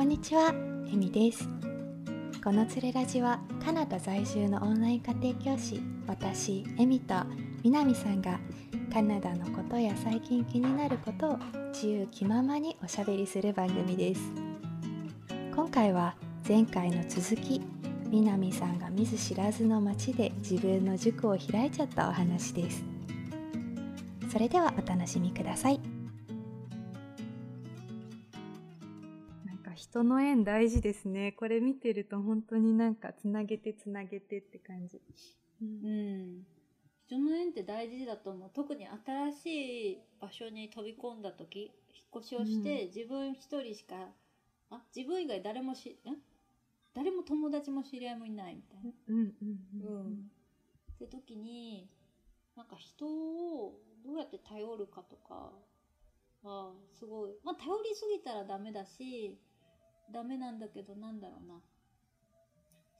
こんにちは、えみです。このつれラジはカナダ在住のオンライン家庭教師、私、えみとみなみさんがカナダのことや最近気になることを自由気ままにおしゃべりする番組です。今回は前回の続き、みなみさんが見ず知らずの街で自分の塾を開いちゃったお話です。それではお楽しみください。人の縁大事ですね。これ見てると本当になんかつなげてつなげてって感じ。うん。人の縁って大事だと思う。特に新しい場所に飛び込んだ時、引っ越しをして、自分一人しか、あ、自分以外誰もし、ん誰も友達も知り合いもいないみたいな。うんうんうんって時に、なんか人をどうやって頼るかとかは、すごい、まあ頼りすぎたらダメだし、ダメなんだけど、なんだろうな。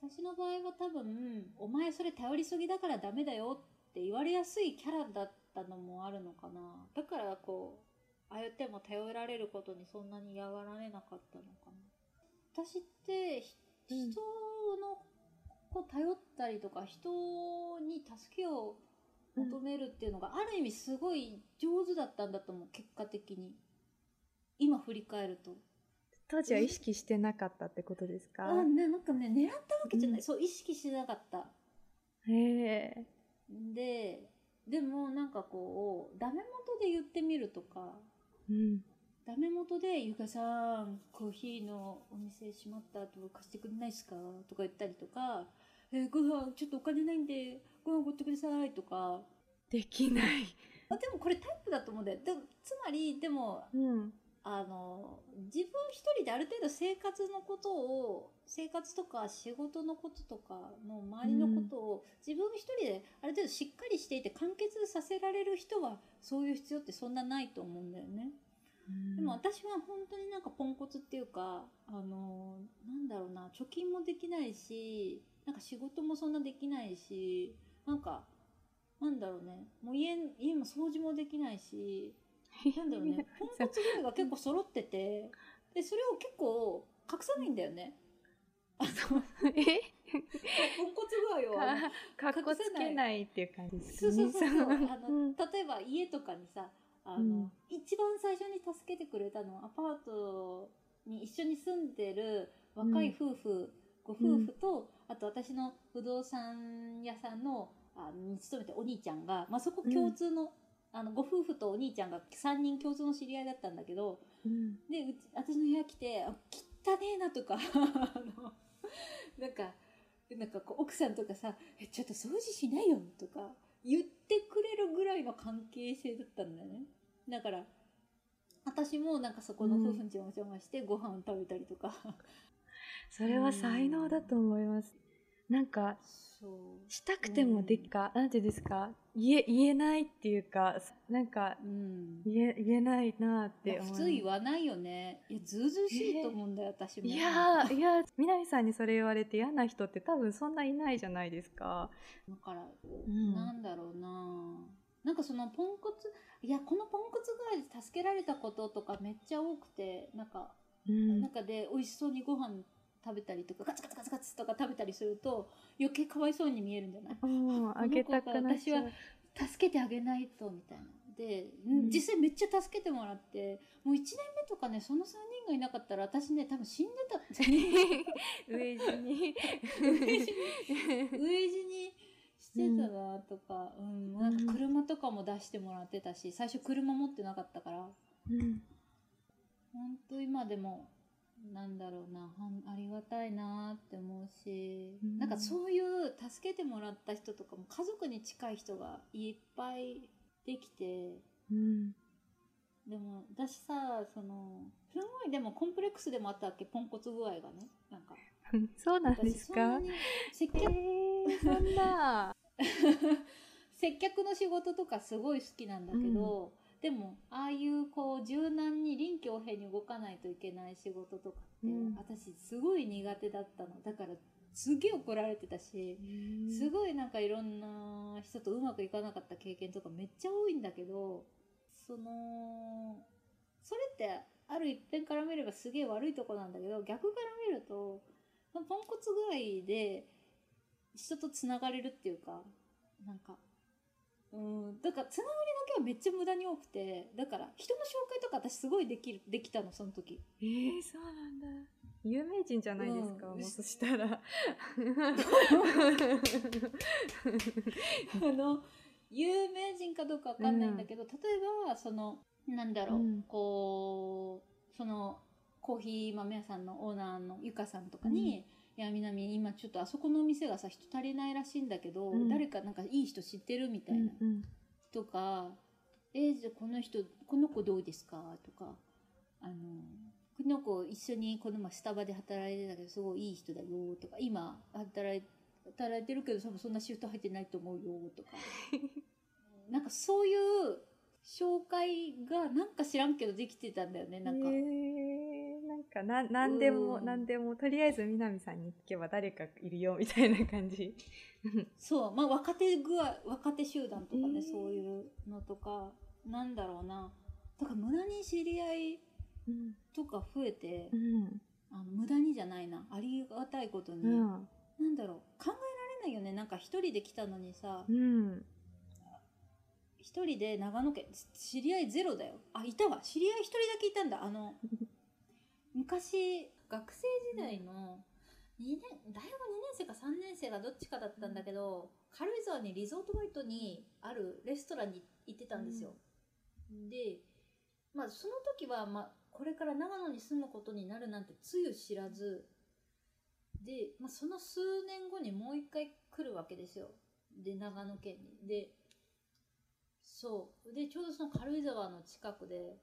私の場合は多分、お前それ頼りすぎだからダメだよって言われやすいキャラだったのもあるのかな。だからこう、相手も頼られることにそんなに嫌がられなかったのかな。私って、人のこう頼ったりとか、人に助けを求めるっていうのが、ある意味すごい上手だったんだと思う、結果的に。今振り返ると。当時は意識してなかったってことですか、うんね、なんかね、狙ったわけじゃない。うんそう、意識してなかった。へえ。で、でもなんかこう、ダメ元で言ってみるとか、うん。ダメ元で、ゆかさん、コーヒーのお店閉まった後貸してくれないっすか？とか言ったりとか、えーご飯ちょっとお金ないんで、ご飯おごってくださいとか、できない。あでもこれタイプだと思うんだよ。でもつまり、でも、うん。あの、自分一人である程度生活のことを、生活とか仕事のこととかの周りのことを、自分一人である程度しっかりしていて完結させられる人は、そういう必要ってそんなないと思うんだよね。でも私は本当になんかポンコツっていうか、あの、なんだろうな、貯金もできないし、なんか仕事もそんなできないし、なんか、なんだろうね、もう家、家も掃除もできないし、なんだろうね、ポンコツ具合が結構揃ってて、で、それを結構隠さないんだよね。あの、え？ポンコツ具合を。あのかかっこつけないっていう感じですそうそうそうそう。あの、うん。例えば家とかにさ、あの、うん。一番最初に助けてくれたのはアパートに一緒に住んでる若い夫婦、ご夫婦と、あと私の不動産屋さんの、あに勤めてお兄ちゃんが、まあ、そこ共通の、あの、ご夫婦とお兄ちゃんが3人共通の知り合いだったんだけど、うんで、うち私の部屋来て、あ汚ねえなとか、あの、なんか、なんかこう奥さんとかさ、え、ちょっと掃除しないよとか言ってくれるぐらいの関係性だったんだよね。だから、私もなんかそこの夫婦にお邪魔してご飯食べたりとか。それは才能だと思います。なんか。したくてもでっか、なんていうんですか言え、言えないっていうか、なんか、うん。言え、言えないなって思い普通言わないよね。いや、ずうずうしいと思うんだよ、私も。いやー、いやー、南さんにそれ言われて嫌な人って多分そんないないじゃないですか。だから、んなんだろうななんかそのポンコツ、いや、このポンコツ具合で助けられたこととかめっちゃ多くて、なんか、うん。中で美味しそうにご飯食べたりとか、ガツガツガツガツとか食べたりすると、余計かわいそうに見えるんじゃない？うん、あげたくなっちゃう。助けてあげないと、みたいな。で、うん実際めっちゃ助けてもらって、もう1年目とかね、その3人がいなかったら私ね、多分死んでた。上地に。飢え死にしてたなとか、うん、なんか車とかも出してもらってたし、最初車持ってなかったから、うん本当今でも、なんだろうな、ありがたいなって思うし、うんなんかそういう助けてもらった人とかも家族に近い人がいっぱいできて、うん。でも私さ、その、すごいでもコンプレックスでもあったわけ、ポンコツ具合がね。なんか。そうなんで私すか接え客、ー、そんな。接客の仕事とかすごい好きなんだけど、でも、ああいうこう柔軟に臨機応変に動かないといけない仕事とかって、うん私すごい苦手だったの。だから、すげえ怒られてたし、すごいなんかいろんな人とうまくいかなかった経験とかめっちゃ多いんだけど、その、それってある一辺から見ればすげえ悪いとこなんだけど逆から見るとポンコツ具合で人とつながれるっていうかなんかうんだからつながりだけはめっちゃ無駄に多くてだから人の紹介とか私すごいできるできたのその時。えー、そうなんだ。有名人じゃないですか、うん。もうそしたら。あの有名人かどうかわかんないんだけど、例えばそのなんだろう、うん。こうそのコーヒー豆屋さんのオーナーのゆかさんとかに「いやみなみ今ちょっとあそこのお店がさ人足りないらしいんだけど、うん。誰かなんかいい人知ってる?」みたいな、うんとか「えじゃあこの人この子どうですか?」とかあの「この子一緒にこの前スタバで働いてたけどすごいいい人だよ」とか「今働い働いてるけど多分そんなシフト入ってないと思うよ」とか。なんかそういう紹介がなんか知らんけどできてたんだよね。なんか。えー、なんかななんでも、うんなんでもとりあえず南さんに聞けば誰かいるよみたいな感じそう、まあ若手具合、若手集団とかね、えーそういうのとか、なんだろうな。だから無駄に知り合いうんとか増えて、うんあの無駄にじゃないな。ありがたいことに、うんなんだろう、考えられないよね。なんか一人で来たのにさ、うん一人で長野県、知り合いゼロだよ。あ、いたわ。知り合い一人だけいたんだ。あの、昔、学生時代の、二年、大学2年生か3年生がどっちかだったんだけど、軽井沢にリゾートバイトにあるレストランに行ってたんですよ。で、まあその時は、まあこれから長野に住むことになるなんてつゆ知らず、で、まあその数年後にもう一回来るわけですよ。で、長野県に。で、そう。で、ちょうどその軽井沢の近くで、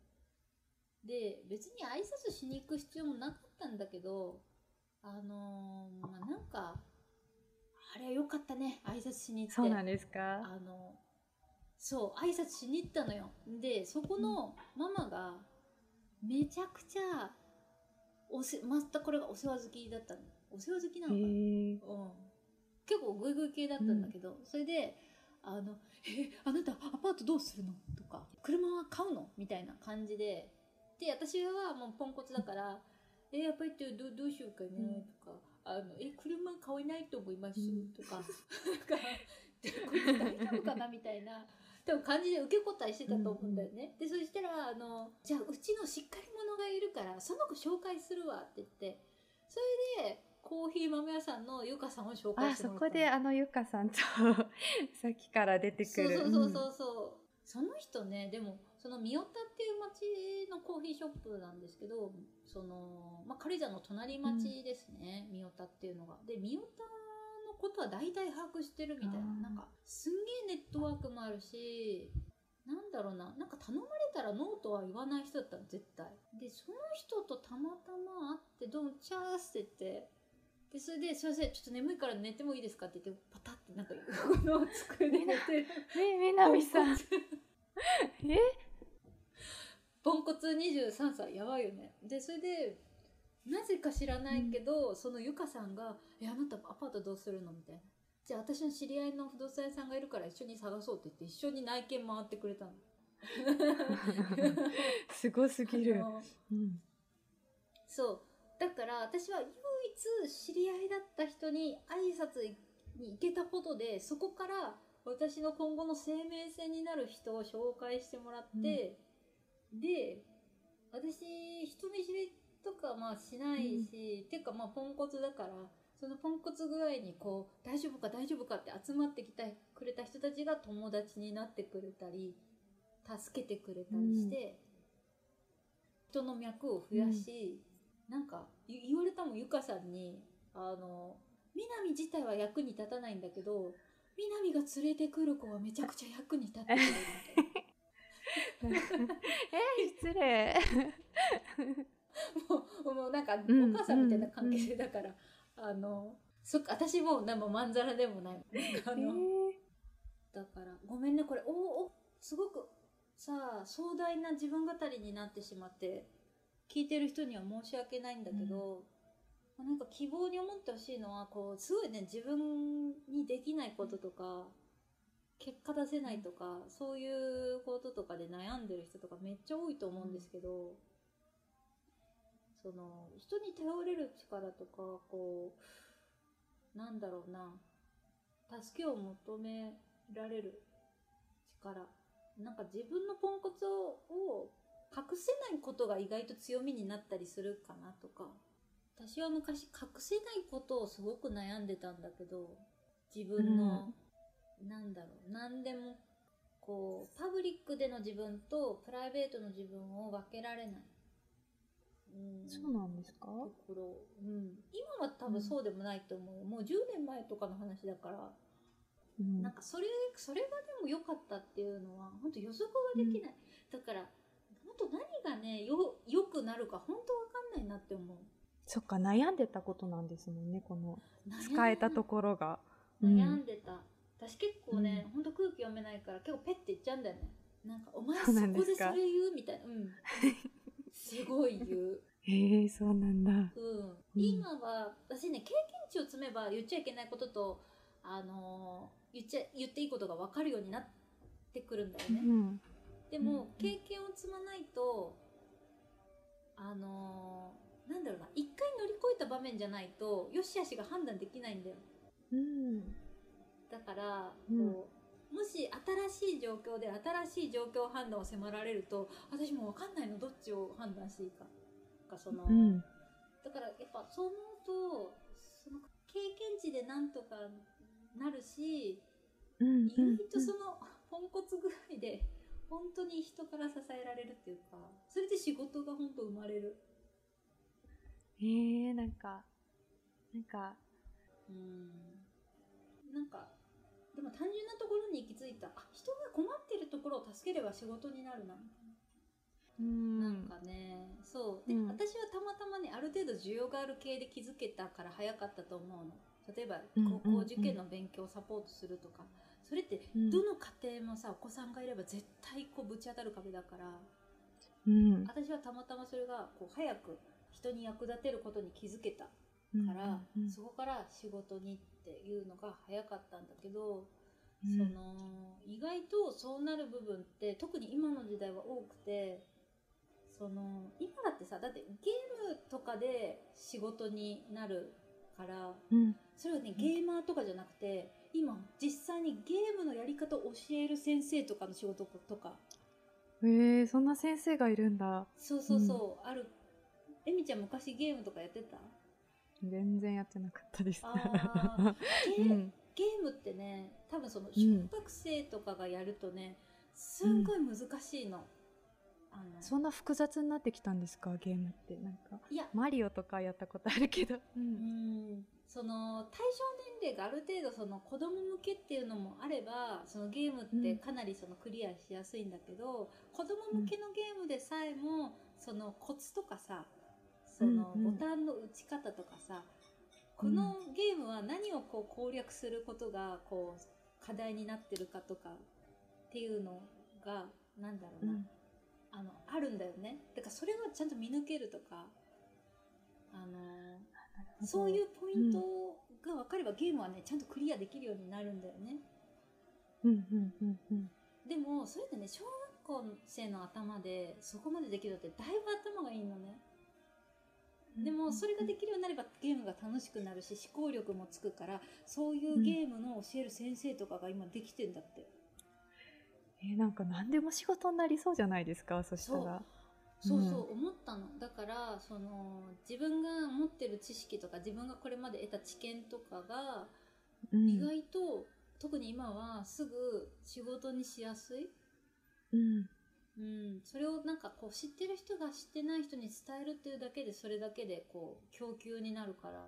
で、別に挨拶しに行く必要もなかったんだけど、あのーまあ、なんか、あれは良かったね、挨拶しに行って。そうなんですか？あの、そう、挨拶しに行ったのよ。で、そこのママが、めちゃくちゃ、おせ、またこれがお世話好きだったの。お世話好きなへのかな？ーうん、結構グイグイ系だったんだけど、それで「あのえあなたアパートどうするの?」とか「車は買うの?」みたいな感じでで私はもうポンコツだから「えアパートどどうしようかね?」とか「あのえ車買えないと思います」とか「なんかでこいつ大丈夫かな? 」みたいな。多分感じで受け答えしてたと思うんだよね。で、そしたら、あの、じゃあ、うちのしっかり者がいるから、その子紹介するわって言って、それで、コーヒー豆屋さんのゆかさんを紹介あそしてもらったのこであのゆかさんと さっきから出てくるそうそうそうそうそう、その人ねでもその三代田っていう町のコーヒーショップなんですけどその、まあ、軽井沢の隣町ですね、三代田っていうのが。で三代田のことは大体把握してるみたいな。なんかすんげえネットワークもあるしなんだろうな。なんか頼まれたらノーとは言わない人だったの絶対。でその人とたまたま会って「どうもチャース」って言ってでそれで「すいませんちょっと眠いから寝てもいいですか?」って言ってパタってなんかこの机で寝てる。え南さん。えポンコツ23歳やばいよね。でそれでなぜか知らないけど、そのゆかさんが「えあなたアパートどうするの?」みたいな「じゃあ私の知り合いの不動産屋さんがいるから一緒に探そう」って言って一緒に内見回ってくれたの。すごすぎる。うん、そう。だから私は唯一知り合いだった人に挨拶に行けたことでそこから私の今後の生命線になる人を紹介してもらって、で私人見知りとかまあしないし、てかまあポンコツだからそのポンコツ具合にこう大丈夫か大丈夫かって集まってきてくれた人たちが友達になってくれたり助けてくれたりして、人の脈を増やし、なんかい言われたもんゆかさんにあの南自体は役に立たないんだけど南が連れてくる子はめちゃくちゃ役に立ってくれるみたいな。え失礼。もうもうなんかおうん母さんみたいな関係性だから、あのそっか私もなんかまんざらでもない。あえの、ー。だからごめんねこれ。おおすごくさあ壮大な自分語りになってしまって聞いてる人には申し訳ないんだけど、なんか希望に思ってほしいのはこうすごいね自分にできないこととか結果出せないとか、そういうこととかで悩んでる人とかめっちゃ多いと思うんですけど、その人に頼れる力とかこうなんだろうな助けを求められる力なんか自分のポンコツを隠せないことが意外と強みになったりするかなとか私は昔隠せないことをすごく悩んでたんだけど自分の、うん、何でもこうパブリックでの自分とプライベートの自分を分けられない。うん、そうなんですか？ところ、うん、今は多分そうでもないと思う、うん、もう10年前とかの話だから、うん、なんかそれそれがでも良かったっていうのは本当予測ができない、だから本当何がねよ良くなるか本当わかんないなって思う。そっか悩んでたことなんですもんねこの使えたところが。悩んでた、私結構ね、うん、ほんと空気読めないから結構ペッて言っちゃうんだよね。なんか「お前そこでそれ言う?」みたいな。うん。すごい言う。へえそうなんだ、うん、今は私ね経験値を積めば言っちゃいけないこととあのー、言っちゃ言っていいことが分かるようになってくるんだよね、うん、でも、経験を積まないとあのー、なんだろうな。一回乗り越えた場面じゃないとよしあしが判断できないんだよ、うん、だから、こうもし新しい状況で新しい状況判断を迫られると私も分かんないのどっちを判断していいかかその、うん、だからやっぱそう思うとその経験値でなんとかなるし、うん、意外とそのポンコツぐらいで本当に人から支えられるっていうかそれで仕事が本当生まれる。へえー、なんかなんか。うん。なんかでも単純なところに行き着いた。あ人が困ってるところを助ければ仕事になるな。みたいな。うん。なんかねそう。で、うん、私はたまたまねある程度需要がある系で気づけたから早かったと思うの。例えば高校受験の勉強をサポートするとか、それってどの家庭もさお子さんがいれば絶対こうぶち当たる壁だから、うん、私はたまたまそれがこう早く人に役立てることに気づけたから、うん、そこから仕事にっていうのが早かったんだけど、うん、その意外とそうなる部分って特に今の時代は多くてその今だってさだってゲームとかで仕事になるから、うん、それはねゲーマーとかじゃなくて今実際にゲームのやり方を教える先生とかの仕事とか。へえそんな先生がいるんだ。そうそうそう、ある。えみちゃん昔ゲームとかやってた？全然やってなかったです。ゲ,、うん、ゲームってね多分その小学生とかがやるとね、すんごい難しいの。あの。そんな複雑になってきたんですか？ゲームって。なんかいや。マリオとかやったことあるけど、うん、その対象年齢がある程度その子供向けっていうのもあればそのゲームってかなりそのクリアしやすいんだけど、うん、子供向けのゲームでさえもそのコツとかさそのボタンの打ち方とかさ、このゲームは何をこう攻略することがこう課題になってるかとかっていうのがなんだろうな、うん、あのあるんだよね。だからそれをちゃんと見抜けるとかあのそういうポイントが分かれば、ゲームはねちゃんとクリアできるようになるんだよね。でもそれってね小学校生の頭でそこまでできるってだいぶ頭がいいのね。でもそれができるようになればゲームが楽しくなるし思考力もつくからそういうゲームの教える先生とかが今できてんだって。えー、なんか何でも仕事になりそうじゃないですかそしたら。そう。そう思ったの、だからその自分が持ってる知識とか自分がこれまで得た知見とかが、意外と特に今はすぐ仕事にしやすい、うんうん、それをなんかこう知ってる人が知ってない人に伝えるっていうだけでそれだけでこう供給になるから。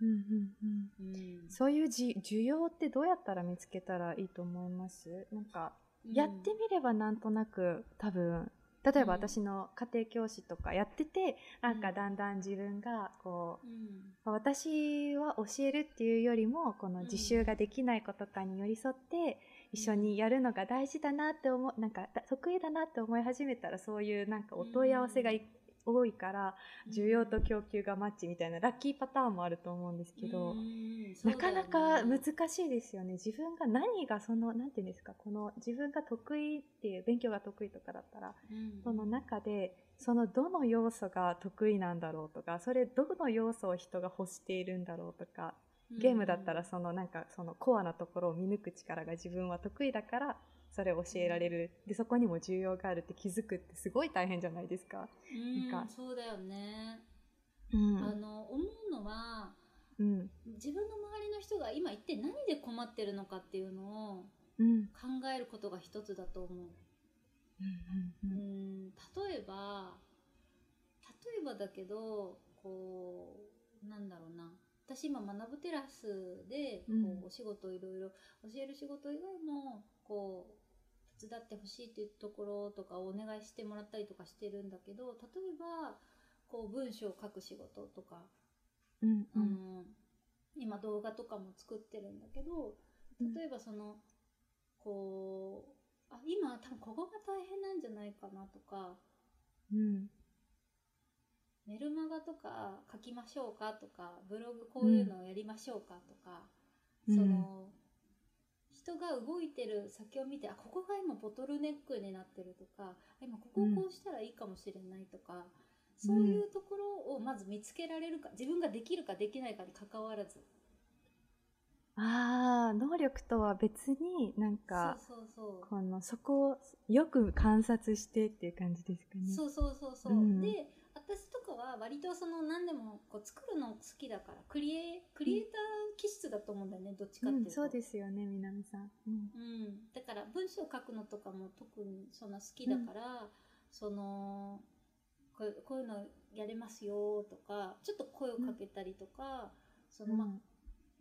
うんうんうん。うん、そういうじ需要ってどうやったら見つけたらいいと思います？なんかやってみればなんとなく多分例えば私の家庭教師とかやってて、うん、なん。かだんだん自分がこう、うん、私は教えるっていうよりもこの自習ができない子とかに寄り添って、一緒にやるのが大事だなって思うなんか得意だなって思い始めたらそういうなんかお問い合わせがい,、多いから需要と供給がマッチみたいなラッキーパターンもあると思うんですけど、うんなかなか難しいですよね。自分が何がそのなんていうんですかこの自分が得意っていう勉強が得意とかだったらうん。その中でそのどの要素が得意なんだろうとかそれどの要素を人が欲しているんだろうとかゲームだったらそのなんかそのコアなところを見抜く力が自分は得意だからそれを教えられる。でそこにも重要があるって気づくってすごい大変じゃないですか。うんなんか。そうだよね、うん。あの思うのはうん。自分の周りの人が今一体何で困ってるのかっていうのをうん。考えることが一つだと思う。うん。うん例えば例えばだけどこうなんだろうな私今学ぶテラスでこうん。うお仕事をいろいろ教える仕事以外もこう手伝ってほしいっていうところとかをお願いしてもらったりとかしてるんだけど例えばこう文章を書く仕事とかうん。あの今動画とかも作ってるんだけどうん。例えばその、こうあ今多分ここが大変なんじゃないかなとかうんメルマガとか書きましょうかとかブログこういうのをやりましょうかとか、うん。その人が動いてる先を見てあここが今ボトルネックになってるとかあ今ここをこうしたらいいかもしれないとか、そういうところをまず見つけられるか自分ができるかできないかに関わらず。ああ能力とは別になんかそうそうそう。このそこをよく観察してっていう感じですかね。そうそうそうそう、うん。で私とかは割とその何でもこう作るの好きだからクリエクリエイター気質だと思うんだよねどっちかっていうと、うん、そうですよね南さん。うん。うん、だから文章を書くのとかも特にそんな好きだから、そのこうこういうのやれますよとかちょっと声をかけたりとか、そのまあ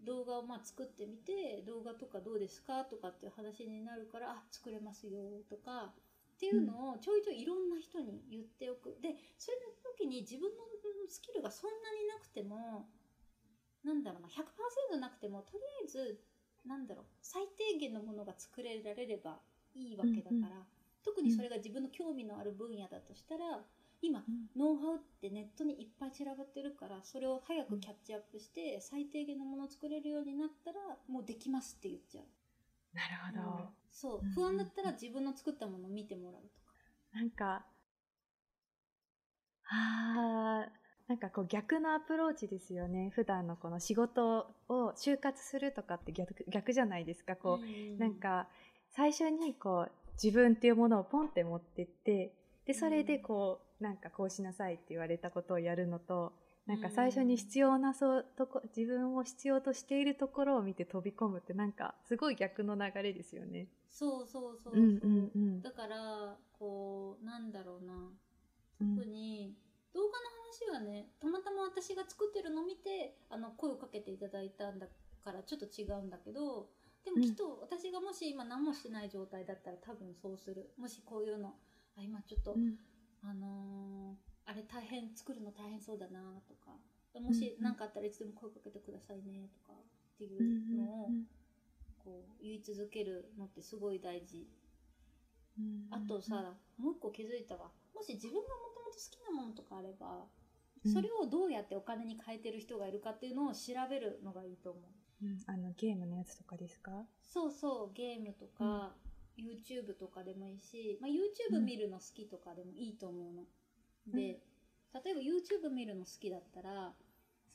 動画をまあ作ってみて動画とかどうですかとかっていう話になるからあ作れますよとかっていうのをちょいちょいいろんな人に言っておく。でそれの時に自分のスキルがそんなになくてもなんだろうな100%なくてもとりあえずなんだろう最低限のものが作れられればいいわけだから、うんうん特にそれが自分の興味のある分野だとしたら今ノウハウってネットにいっぱい散らばってるからそれを早くキャッチアップして最低限のものを作れるようになったらもうできますって言っちゃう、なるほど。そううん不安だったら自分の作ったものを見てもらうとかなんか、あーなんかこう逆のアプローチですよね。普段のこの仕事を就活するとかって逆逆じゃないですか。こう、うんなんか最初にこう自分っていうものをポンって持ってって、で、それでこう、なんかこうしなさいって言われたことをやるのと、なんか最初に必要なそうとこ、自分を必要としているところを見て飛び込むってなんかすごい逆の流れですよね。そうそうそうそう、うんうんうん。だからこうなんだろうな。うん特に動画の話はねたまたま私が作ってるのを見てあの声をかけていただいたんだからちょっと違うんだけどでもきっと私がもし今何もしてない状態だったら多分そうする。もしこういうのあ今ちょっと、うん。あのーあれ大変作るの大変そうだなとか。もし何かあったらいつでも声かけてくださいねとかっていうのをこう言い続けるのってすごい大事。あとさ、もう一個気づいたわ。もし自分がもともと好きなものとかあれば、うん。それをどうやってお金に変えてる人がいるかっていうのを調べるのがいいと思う。うん。あのゲームのやつとかですか？そうそう、ゲームとか、YouTube とかでもいいし、まあ、YouTube 見るの好きとかでもいいと思うの。で、例えば YouTube 見るの好きだったら、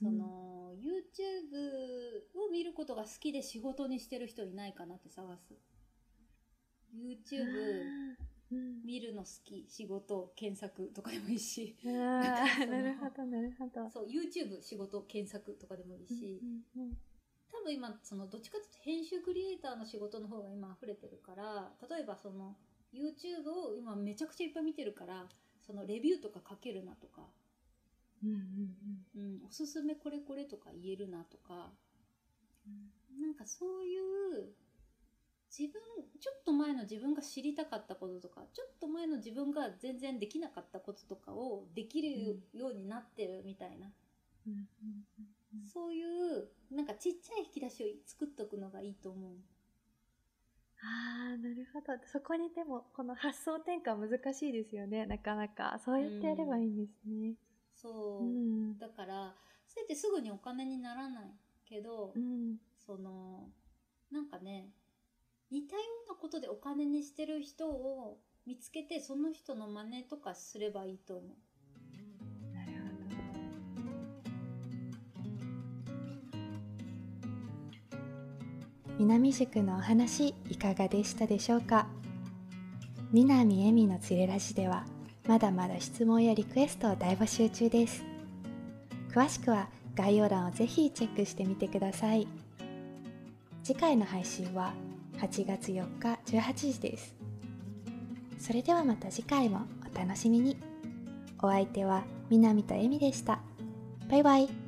その、YouTube を見ることが好きで仕事にしてる人いないかなって探す。YouTube うん。見るの好き、仕事、検索とかでもいいし、なるほどなるほど。そう、YouTube 仕事、検索とかでもいいし、うんうん多分今、その、どっちかというと編集クリエイターの仕事の方が今溢れてるから、例えばその、YouTube を今めちゃくちゃいっぱい見てるから、そのレビューとか書けるなとか、うんうんうん、おすすめこれこれとか言えるなとか、うん。なんかそういう、自分、ちょっと前の自分が知りたかったこととか、ちょっと前の自分が全然できなかったこととかをできるようになってるみたいな、うんうん。そういう、なんかちっちゃい引き出しを作っとくのがいいと思う。ああなるほど。そこにでもこの発想転換難しいですよね。なかなかそうやってやればいいんですね。そう、うん。だからそれってすぐにお金にならないけど、うん。そのなんかね似たようなことでお金にしてる人を見つけてその人の真似とかすればいいと思う。南塾のお話いかがでしたでしょうか？南恵美のつれラジではまだまだ質問やリクエストを大募集中です。詳しくは概要欄をぜひチェックしてみてください。次回の配信は8月4日18時です。それではまた次回もお楽しみに。お相手は南と恵美でした。バイバイ。